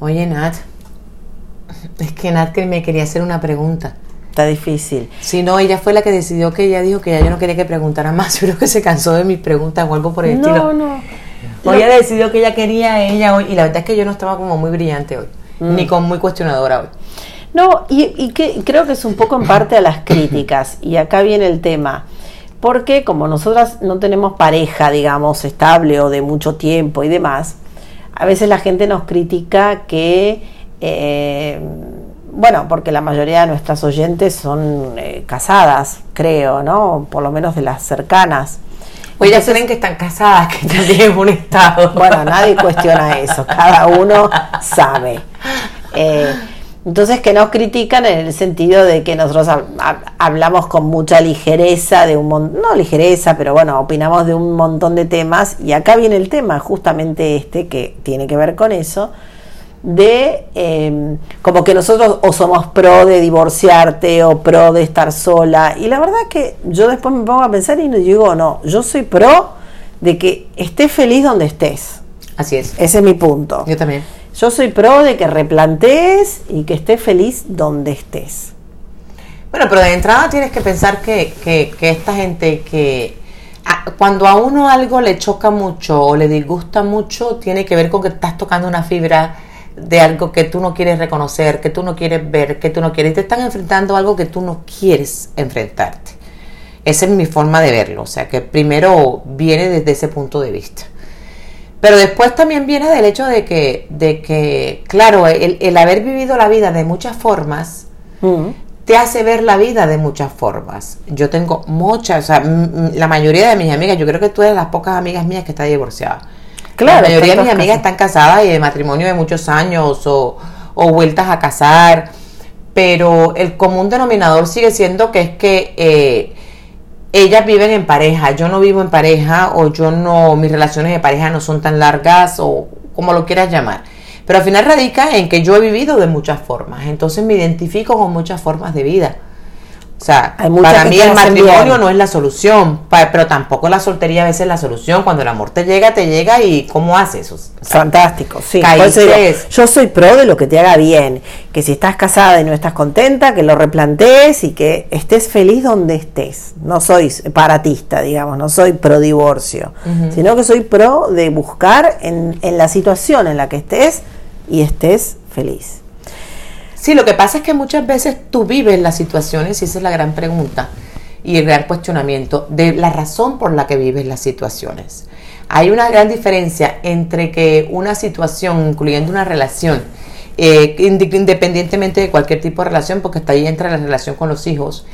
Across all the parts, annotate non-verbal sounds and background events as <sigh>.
Oye, Nat, es que Nat que me quería hacer una pregunta. Está difícil. Si no, ella fue la que decidió que ella dijo que ya yo no quería que preguntara más. <laughs> Yo creo que se cansó de mis preguntas o algo por el estilo. No, no. O ella decidió que ella quería ella hoy. Y la verdad es que yo no estaba como muy brillante hoy. Ni con muy cuestionadora hoy. No, y, y que creo que es un poco en parte a las críticas. Y acá viene el tema. Porque como nosotras no tenemos pareja, digamos, estable o de mucho tiempo y demás, a veces la gente nos critica que, eh, bueno, porque la mayoría de nuestras oyentes son eh, casadas, creo, ¿no? Por lo menos de las cercanas. O ellas creen que están casadas, que ya tienen un estado. Bueno, nadie cuestiona eso, cada uno sabe. Eh, entonces que nos critican en el sentido de que nosotros hab- hab- hablamos con mucha ligereza de un montón, no ligereza, pero bueno, opinamos de un montón de temas y acá viene el tema, justamente este que tiene que ver con eso, de eh, como que nosotros o somos pro de divorciarte o pro de estar sola y la verdad que yo después me pongo a pensar y digo, no, yo soy pro de que estés feliz donde estés. Así es. Ese es mi punto. Yo también. Yo soy pro de que replantees y que estés feliz donde estés. Bueno, pero de entrada tienes que pensar que, que, que esta gente que a- cuando a uno algo le choca mucho o le disgusta mucho, tiene que ver con que estás tocando una fibra de algo que tú no quieres reconocer, que tú no quieres ver, que tú no quieres. Te están enfrentando a algo que tú no quieres enfrentarte. Esa es mi forma de verlo. O sea, que primero viene desde ese punto de vista. Pero después también viene del hecho de que, de que claro, el, el haber vivido la vida de muchas formas, Mm. te hace ver la vida de muchas formas. Yo tengo muchas, o sea, la mayoría de mis amigas, yo creo que tú eres las pocas amigas mías que está divorciada. Claro, la mayoría de mis amigas están casadas y de matrimonio de muchos años o, o vueltas a casar, pero el común denominador sigue siendo que es que eh, ellas viven en pareja, yo no vivo en pareja o yo no, mis relaciones de pareja no son tan largas o como lo quieras llamar. Pero al final radica en que yo he vivido de muchas formas, entonces me identifico con muchas formas de vida. O sea, para mí el matrimonio bien. no es la solución, pero tampoco la soltería a veces es la solución. Cuando el amor te llega, te llega y ¿cómo haces? O sea, Fantástico, sí. Digo, yo soy pro de lo que te haga bien. Que si estás casada y no estás contenta, que lo replantees y que estés feliz donde estés. No soy separatista, digamos, no soy pro divorcio, sino que soy pro de buscar en, en la situación en la que estés y estés feliz. Sí, lo que pasa es que muchas veces tú vives las situaciones y esa es la gran pregunta y el gran cuestionamiento de la razón por la que vives las situaciones. Hay una gran diferencia entre que una situación, incluyendo una relación, eh, inde- independientemente de cualquier tipo de relación, porque hasta ahí entra la relación con los hijos,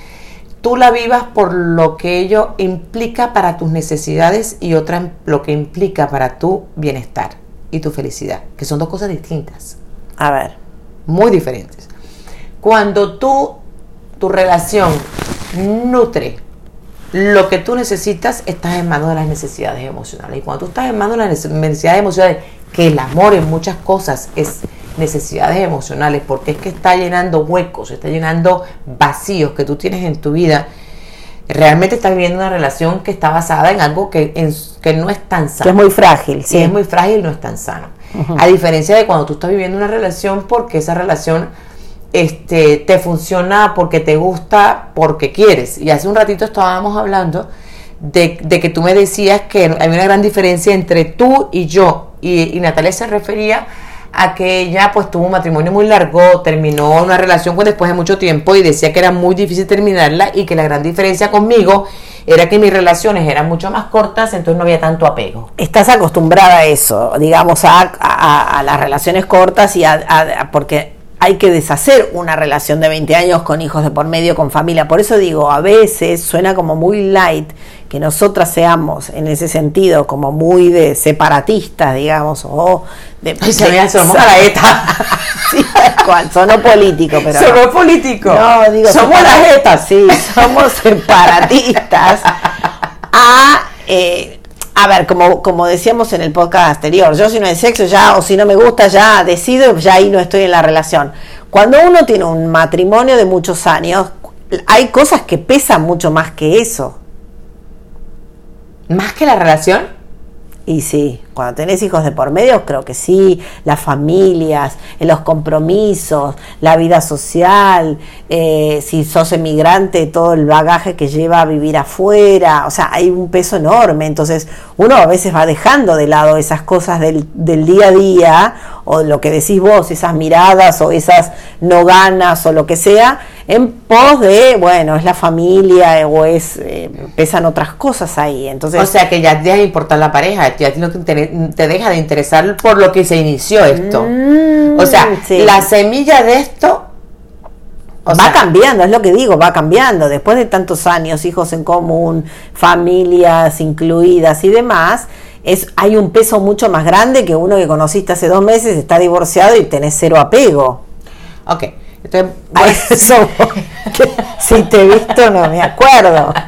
tú la vivas por lo que ello implica para tus necesidades y otra lo que implica para tu bienestar y tu felicidad, que son dos cosas distintas A ver, muy diferentes. Cuando tú, tu relación nutre lo que tú necesitas, estás en manos de las necesidades emocionales. Y cuando tú estás en manos de las nece- necesidades emocionales, que el amor en muchas cosas es necesidades emocionales, porque es que está llenando huecos, está llenando vacíos que tú tienes en tu vida, realmente estás viviendo una relación que está basada en algo que, en- que no es tan sano que es muy frágil, si sí. es muy frágil, no es tan sano. A diferencia de cuando tú estás viviendo una relación porque esa relación este, te funciona porque te gusta, porque quieres. Y hace un ratito estábamos hablando de, de que tú me decías que hay una gran diferencia entre tú y yo. Y, y Natalia se refería a que ella pues tuvo un matrimonio muy largo, terminó una relación pues, después de mucho tiempo y decía que era muy difícil terminarla y que la gran diferencia conmigo era que mis relaciones eran mucho más cortas, entonces no había tanto apego. estás acostumbrada a eso, digamos, a, a- las relaciones cortas y a- a- porque hay que deshacer una relación de 20 años con hijos de por medio, con familia. Por eso digo, a veces suena como muy light que nosotras seamos en ese sentido como muy de separatistas, digamos, o de... Ay, se de- somos. <laughs> <laughs> Sí, cual, sonó político, pero... no. Somos políticos. No, digo, somos las jetas. Sí, somos <laughs> separatistas. A, eh, a ver, como, como decíamos en el podcast anterior, yo si no hay sexo ya, o si no me gusta ya, decido, ya ahí no estoy en la relación. Cuando uno tiene un matrimonio de muchos años, hay cosas que pesan mucho más que eso. Más que la relación. Y sí, Cuando tenés hijos de por medio, creo que sí, las familias, eh, los compromisos, la vida social, eh, si sos emigrante, todo el bagaje que lleva a vivir afuera, o sea, hay un peso enorme, entonces uno a veces va dejando de lado esas cosas del, del día a día, o lo que decís vos, esas miradas o esas no ganas o lo que sea, en pos de, bueno, es la familia o es, eh, pesan otras cosas ahí. Entonces, o sea que ya deja de importar la pareja, ya te, deja de interesar por lo que se inició esto. Mm, o sea, la semilla de esto va cambiando, es lo que digo, va cambiando. Después de tantos años, hijos en común, familias incluidas y demás, es, hay un peso mucho más grande que uno que conociste hace dos meses, está divorciado y tenés cero apego. Ok, <laughs> eso, si te he visto no me acuerdo. <laughs>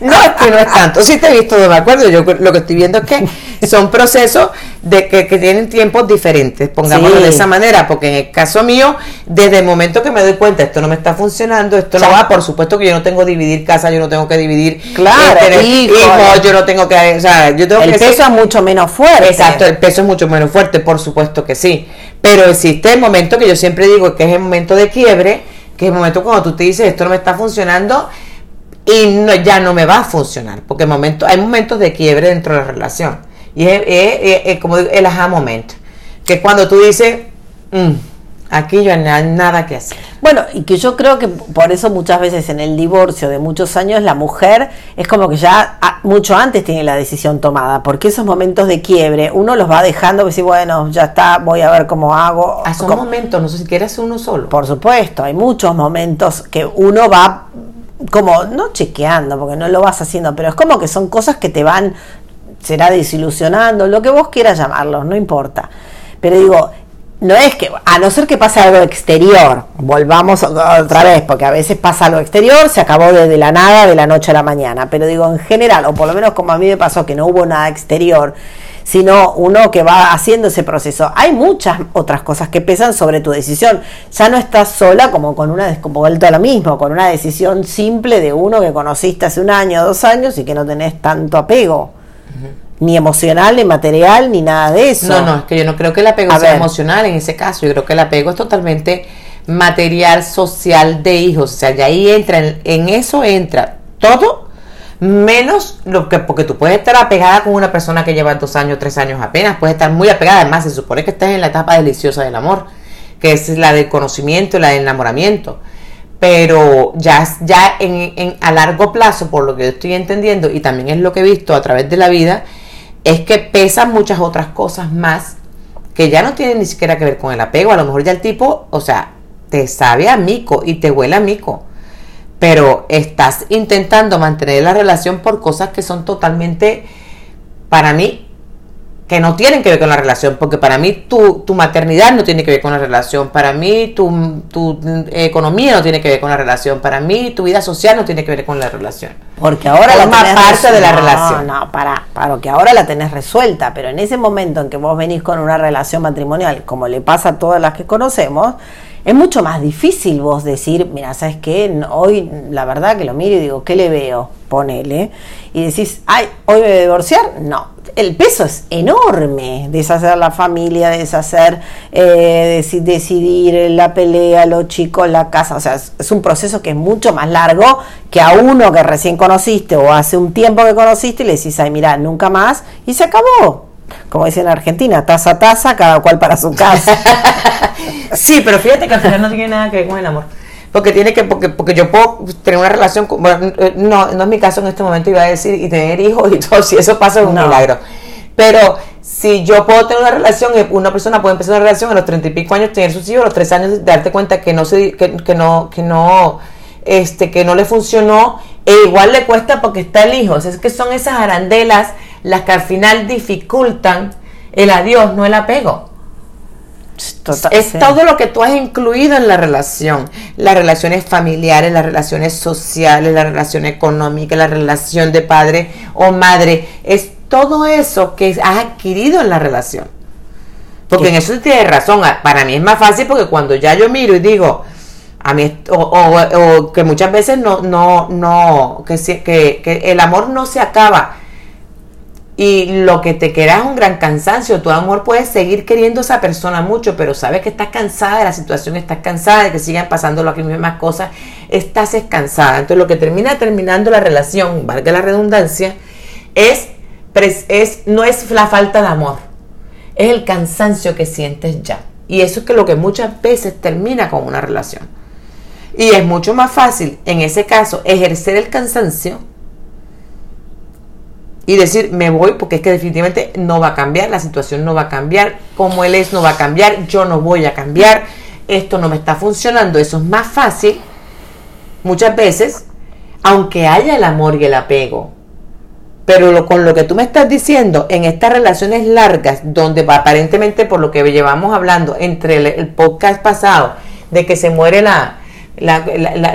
No, es que no es tanto. Si te he visto no me acuerdo. Yo lo que estoy viendo es que son procesos de que, tienen tiempos diferentes, pongámoslo de esa manera, porque en el caso mío, desde el momento que me doy cuenta, esto no me está funcionando, esto no va, por supuesto que yo no tengo que dividir casa, yo no tengo que dividir claro, este, hijos, yo no tengo que, o sea, yo tengo el peso es mucho menos fuerte. Exacto, el peso es mucho menos fuerte, por supuesto que sí. Pero existe el momento que yo siempre digo que es el momento de quiebre, que es el momento cuando tú te dices esto no me está funcionando y no, ya no me va a funcionar, porque momento, hay momentos de quiebre dentro de la relación. Y es, como el aha momento, que es cuando tú dices, mm, Aquí yo no hay nada que hacer. Bueno, y que yo creo que por eso muchas veces en el divorcio de muchos años la mujer es como que ya mucho antes tiene la decisión tomada, porque esos momentos de quiebre uno los va dejando, que si bueno, ya está, voy a ver cómo hago. A esos momentos, no sé si quieres uno solo. Por supuesto, hay muchos momentos que uno va como, no chequeando, porque no lo vas haciendo, pero es como que son cosas que te van, será desilusionando, lo que vos quieras llamarlos, no importa. Pero digo, no es que, a no ser que pase algo exterior, volvamos otra vez, porque a veces pasa algo exterior, se acabó desde la nada, de la noche a la mañana, pero digo en general, o por lo menos como a mí me pasó que no hubo nada exterior, sino uno que va haciendo ese proceso. Hay muchas otras cosas que pesan sobre tu decisión. Ya no estás sola como con una, como vuelto a lo mismo, con una decisión simple de uno que conociste hace un año, dos años y que no tenés tanto apego ni emocional, ni material, ni nada de eso. No, no, es que yo no creo que el apego sea emocional en ese caso. Yo creo que el apego es totalmente material, social de hijos. O sea, ya ahí entra, en, eso entra todo menos lo que, porque tú puedes estar apegada con una persona que lleva dos años, tres años apenas, puedes estar muy apegada. Además, se supone que estás en la etapa deliciosa del amor, que es la del conocimiento, la del enamoramiento. Pero ya, ya en, en, a largo plazo, por lo que yo estoy entendiendo, y también es lo que he visto a través de la vida, es que pesan muchas otras cosas más que ya no tienen ni siquiera que ver con el apego. A lo mejor ya el tipo, o sea, te sabe a mico y te huele a mico. Pero estás intentando mantener la relación por cosas que son totalmente, para mí, que no tienen que ver con la relación, porque para mí tu, tu maternidad no tiene que ver con la relación, para mí tu, tu, economía no tiene que ver con la relación, para mí tu vida social no tiene que ver con la relación. Porque ahora la tenés parte de la relación. No, para, para que ahora la tenés resuelta, pero en ese momento en que vos venís con una relación matrimonial, como le pasa a todas las que conocemos, es mucho más difícil vos decir, mira, ¿sabes qué? Hoy la verdad que lo miro y digo, ¿qué le veo? Ponele. Y decís, ay, ¿hoy voy a divorciar? No. El peso es enorme. Deshacer la familia, deshacer, eh, decidir la pelea, los chicos, la casa. O sea, es, un proceso que es mucho más largo que a uno que recién conociste o hace un tiempo que conociste y le decís, ay, mira, nunca más. Y se acabó como dicen en Argentina, taza a taza, cada cual para su casa. <laughs> sí, pero fíjate que al final no tiene nada que ver con el amor. Porque tiene que, porque, porque yo puedo tener una relación, con, bueno, no, no es mi caso en este momento, iba a decir, y tener hijos y todo, <laughs> si eso pasa es un milagro. Pero si yo puedo tener una relación, eh, una persona puede empezar una relación a los treinta y pico años, tener sus hijos, a los tres años, darte cuenta que no se, que, que no, que no, este, que no le funcionó, e igual le cuesta porque está el hijo. O sea, es que son esas arandelas las que al final dificultan el adiós, no el apego. Es todo lo que tú has incluido en la relación, las relaciones familiares, las relaciones sociales, la relación económica, la relación de padre o madre, es todo eso que has adquirido en la relación. Porque en eso tienes razón, para mí es más fácil porque cuando ya yo miro y digo, a mí, o, que muchas veces no, no, no, que, que, que el amor no se acaba y lo que te queda es un gran cansancio. Tu amor puedes seguir queriendo a esa persona mucho, pero sabes que estás cansada de la situación, estás cansada de que sigan pasando las mismas cosas, estás cansada. Entonces lo que termina terminando la relación, valga la redundancia, es, es no es la falta de amor, es el cansancio que sientes ya. Y eso es que lo que muchas veces termina con una relación. Y es mucho más fácil, en ese caso, ejercer el cansancio y decir, me voy porque es que definitivamente no va a cambiar, la situación no va a cambiar, como él es no va a cambiar, yo no voy a cambiar, esto no me está funcionando, eso es más fácil muchas veces, aunque haya el amor y el apego. Pero con lo que tú me estás diciendo, en estas relaciones largas, donde aparentemente por lo que llevamos hablando entre el podcast pasado, de que se muere la, la,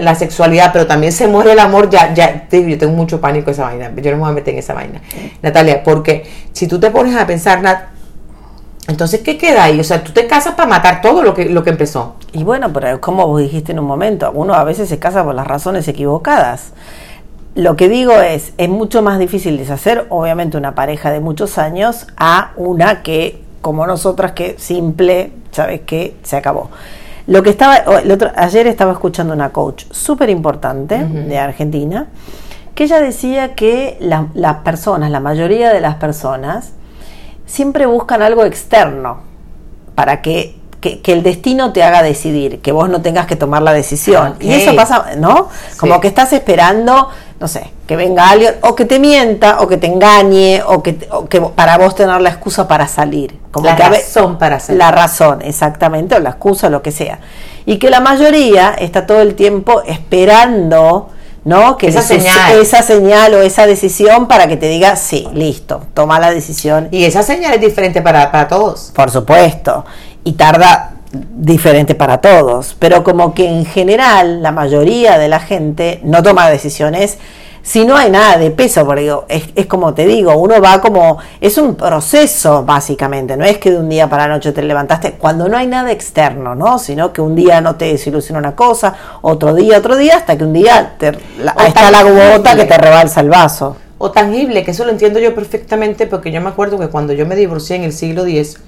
la, sexualidad, pero también se muere el amor, ya, ya, yo tengo mucho pánico esa vaina, yo no me voy a meter en esa vaina, Natalia, porque si tú te pones a pensar, Nat, entonces, ¿qué queda ahí? O sea, tú te casas para matar todo lo que, lo que empezó. Y bueno, pero como vos dijiste en un momento, uno a veces se casa por las razones equivocadas. Lo que digo es, es mucho más difícil deshacer, obviamente, una pareja de muchos años a una que, como nosotras, que simple, ¿sabes qué? Se acabó. Lo que estaba, el otro, ayer estaba escuchando una coach súper importante de Argentina, que ella decía que las personas, la mayoría de las personas, siempre buscan algo externo para que, el destino te haga decidir, que vos no tengas que tomar la decisión. Y eso pasa, ¿no? Como que estás esperando no sé, que venga alguien o que te mienta o que te engañe o que, que para vos tener la excusa para salir. Como la razón para salir. La razón, exactamente, o la excusa, o lo que sea. Y que la mayoría está todo el tiempo esperando, ¿no? Que esa señal. esa señal o esa decisión para que te diga, sí, listo, toma la decisión. Y esa señal es diferente para, para todos. Por supuesto. Y tarda diferente para todos, pero como que en general la mayoría de la gente no toma decisiones si no hay nada de peso, porque es, es, como te digo, uno va como, es un proceso básicamente, no es que de un día para la noche te levantaste cuando no hay nada externo, ¿no? Sino que un día no te desilusiona una cosa, otro día, otro día, hasta que un día te, está la gota que te rebalsa el vaso. O tangible, que eso lo entiendo yo perfectamente, porque yo me acuerdo que cuando yo me divorcié en el siglo X,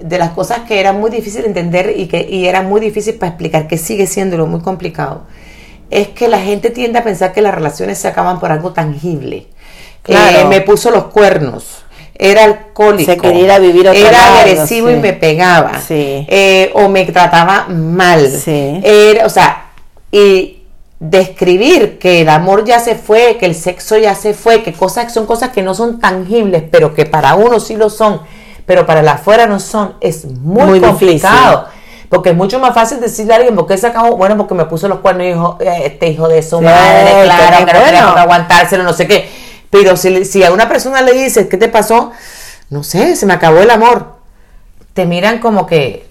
de las cosas que era muy difícil de entender y que y era muy difícil para explicar, que sigue siendo muy complicado, es que la gente tiende a pensar que las relaciones se acaban por algo tangible. Eh, me puso los cuernos, era alcohólico, se quería vivir era agresivo y me pegaba, eh, o me trataba mal. Era, o sea, y describir que el amor ya se fue, que el sexo ya se fue, que cosas son cosas que no son tangibles, pero que para uno sí lo son pero para la afuera no son, es muy, complicado. Porque es mucho más fácil decirle a alguien, porque se acabó? Bueno, porque me puso los cuernos, hijo, eh, este hijo de su madre, claro, que no bueno. aguantárselo, no sé qué. Pero si, si a una persona le dices, ¿qué te pasó? No sé, se me acabó el amor. Te miran como que,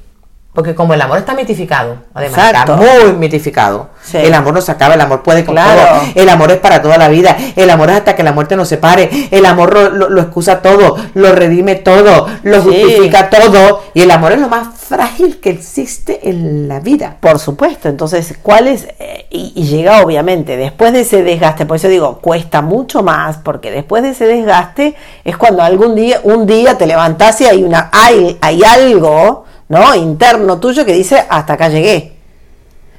porque como el amor está mitificado, además está muy mitificado. El amor no se acaba, el amor puede con todo. El amor es para toda la vida. El amor es hasta que la muerte nos separe. El amor lo, excusa todo, lo redime todo, lo justifica todo. Y el amor es lo más frágil que existe en la vida. Por supuesto. Entonces, ¿cuál es? Eh, y, llega obviamente después de ese desgaste. Por eso digo, cuesta mucho más, porque después de ese desgaste es cuando algún día, un día te levantás y hay una, hay, hay algo ¿no? interno tuyo que dice hasta acá llegué.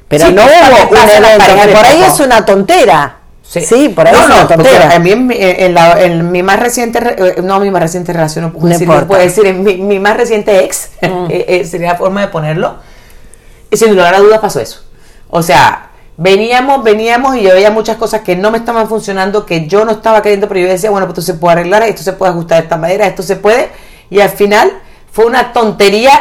Pero no hubo un evento, por ahí es una tontera. Sí, por ahí es una tontera. A mí en, mi más reciente, eh, no mi más reciente relación, no puedo decir, puedo decir en mi, más reciente ex, <laughs> mm. eh, eh, sería la forma de ponerlo, y sin lugar a dudas pasó eso. O sea, veníamos, veníamos y yo veía muchas cosas que no me estaban funcionando, que yo no estaba queriendo, pero yo decía, bueno, pues esto se puede arreglar, esto se puede ajustar de esta manera, esto se puede, y al final fue una tontería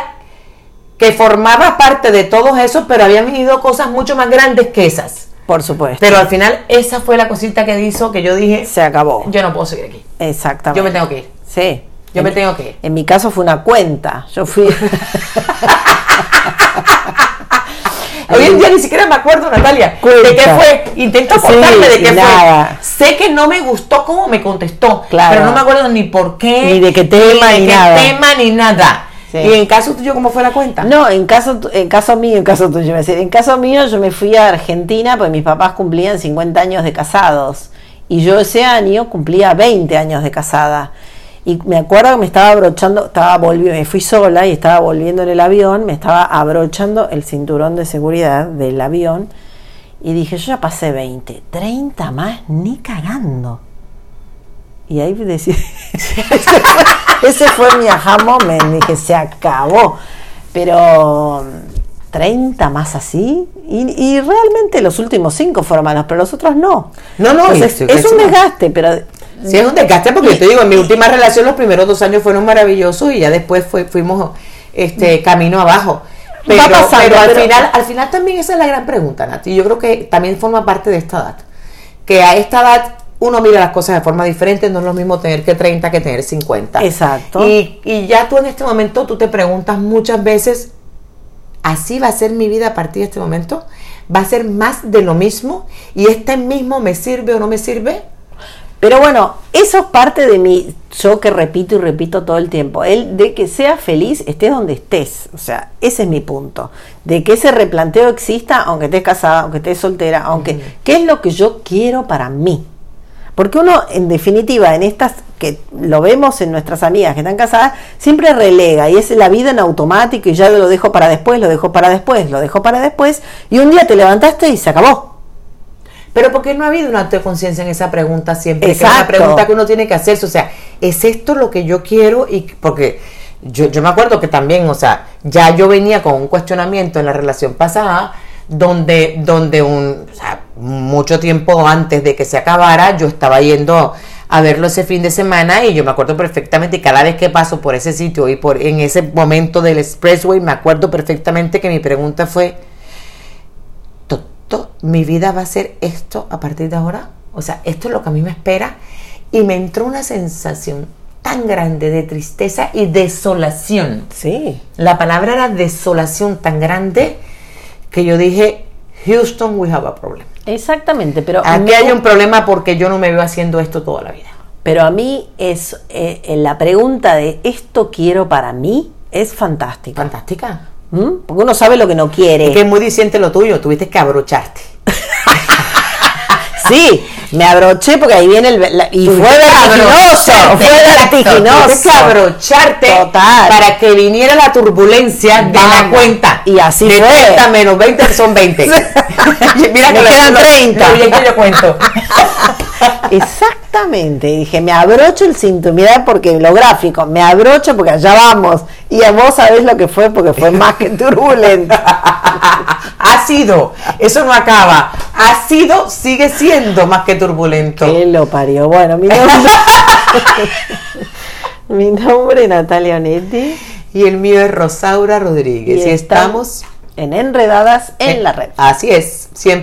que formaba parte de todos esos, pero habían venido cosas mucho más grandes que esas. Por supuesto. Pero al final esa fue la cosita que hizo que yo dije, se acabó. Yo no puedo seguir aquí. Exactamente. Yo me tengo que ir. Sí. Yo me tengo que ir. En mi caso fue una cuenta. Yo fui <laughs> <laughs> Hoy en día ni siquiera me acuerdo, Natalia, de qué fue. Intento acordarme de qué fue. Sé que no me gustó cómo me contestó, claro. pero no me acuerdo ni por qué, ni de qué tema, ni, de qué tema, ni nada. ¿Y en caso tuyo cómo fue la cuenta? No, en caso, en caso mío, en caso tuyo, en caso mío yo me fui a Argentina porque mis papás cumplían 50 años de casados Y yo ese año cumplía 20 años de casada. Y me acuerdo que me estaba abrochando, estaba volviendo, me fui sola y estaba volviendo en el avión, me estaba abrochando el cinturón de seguridad del avión y dije, yo ya pasé 20, 30 más, ni cagando. Y ahí decidí, <laughs> ese, fue, ese fue mi aha moment, dije, se acabó. Pero 30 más así, y, realmente los últimos 5 fueron malos, pero los otros no. No, no, es, un desgaste, pero... Sí, es un desgaste porque yo te digo, en mi última relación los primeros dos años fueron maravillosos y ya después fue, fuimos este camino abajo. Pero, pero, al, final, al final también esa es la gran pregunta, Nati. Yo creo que también forma parte de esta edad. Que a esta edad uno mira las cosas de forma diferente, no es lo mismo tener que 30 que tener 50. Exacto. Y, y ya tú en este momento, tú te preguntas muchas veces, ¿así va a ser mi vida a partir de este momento? ¿Va a ser más de lo mismo? ¿Y este mismo me sirve o no me sirve? Pero bueno, eso es parte de mi, yo que repito y repito todo el tiempo, el de que seas feliz, estés donde estés. O sea, ese es mi punto. De que ese replanteo exista, aunque estés casada, aunque estés soltera, aunque, ¿qué es lo que yo quiero para mí? Porque uno, en definitiva, en estas que lo vemos en nuestras amigas que están casadas, siempre relega y es la vida en automático y ya lo dejo para después, lo dejo para después, lo dejo para después y un día te levantaste y se acabó. Pero porque no ha habido una conciencia en esa pregunta siempre? es una pregunta que uno tiene que hacerse. O sea, ¿es esto lo que yo quiero? Y porque yo, yo me acuerdo que también, o sea, ya yo venía con un cuestionamiento en la relación pasada, donde, donde un, o sea, mucho tiempo antes de que se acabara, yo estaba yendo a verlo ese fin de semana y yo me acuerdo perfectamente cada vez que paso por ese sitio y por en ese momento del expressway me acuerdo perfectamente que mi pregunta fue mi vida va a ser esto a partir de ahora. O sea, esto es lo que a mí me espera. Y me entró una sensación tan grande de tristeza y desolación. Sí. La palabra era desolación tan grande que yo dije, Houston, we have a problem. Exactamente, pero... Aquí hay un problema porque yo no me veo haciendo esto toda la vida. Pero a mí es eh, la pregunta de esto quiero para mí es fantástica. Fantástica. ¿Mm? Porque uno sabe lo que no quiere. Es que es muy diciente lo tuyo, tuviste que abrocharte. <laughs> sí, me abroché porque ahí viene el. y fue vertiginoso, fue vertiginoso. Que abrocharte Total. para que viniera la turbulencia de la cuenta. Y así de fue. 30 menos 20 son 20. <laughs> <laughs> Mira que quedan 30. bien que yo cuento. <laughs> Exactamente, dije, me abrocho el cinturón, mira porque lo gráfico, me abrocho porque allá vamos, y a vos sabés lo que fue porque fue más que turbulento. ha sido, eso no acaba, ha sido, sigue siendo más que turbulento. Que lo parió. Bueno, mi nombre, <laughs> mi nombre es Natalia Onetti. Y el mío es Rosaura Rodríguez. Y, estamos en Enredadas en la Red. Así es, siempre.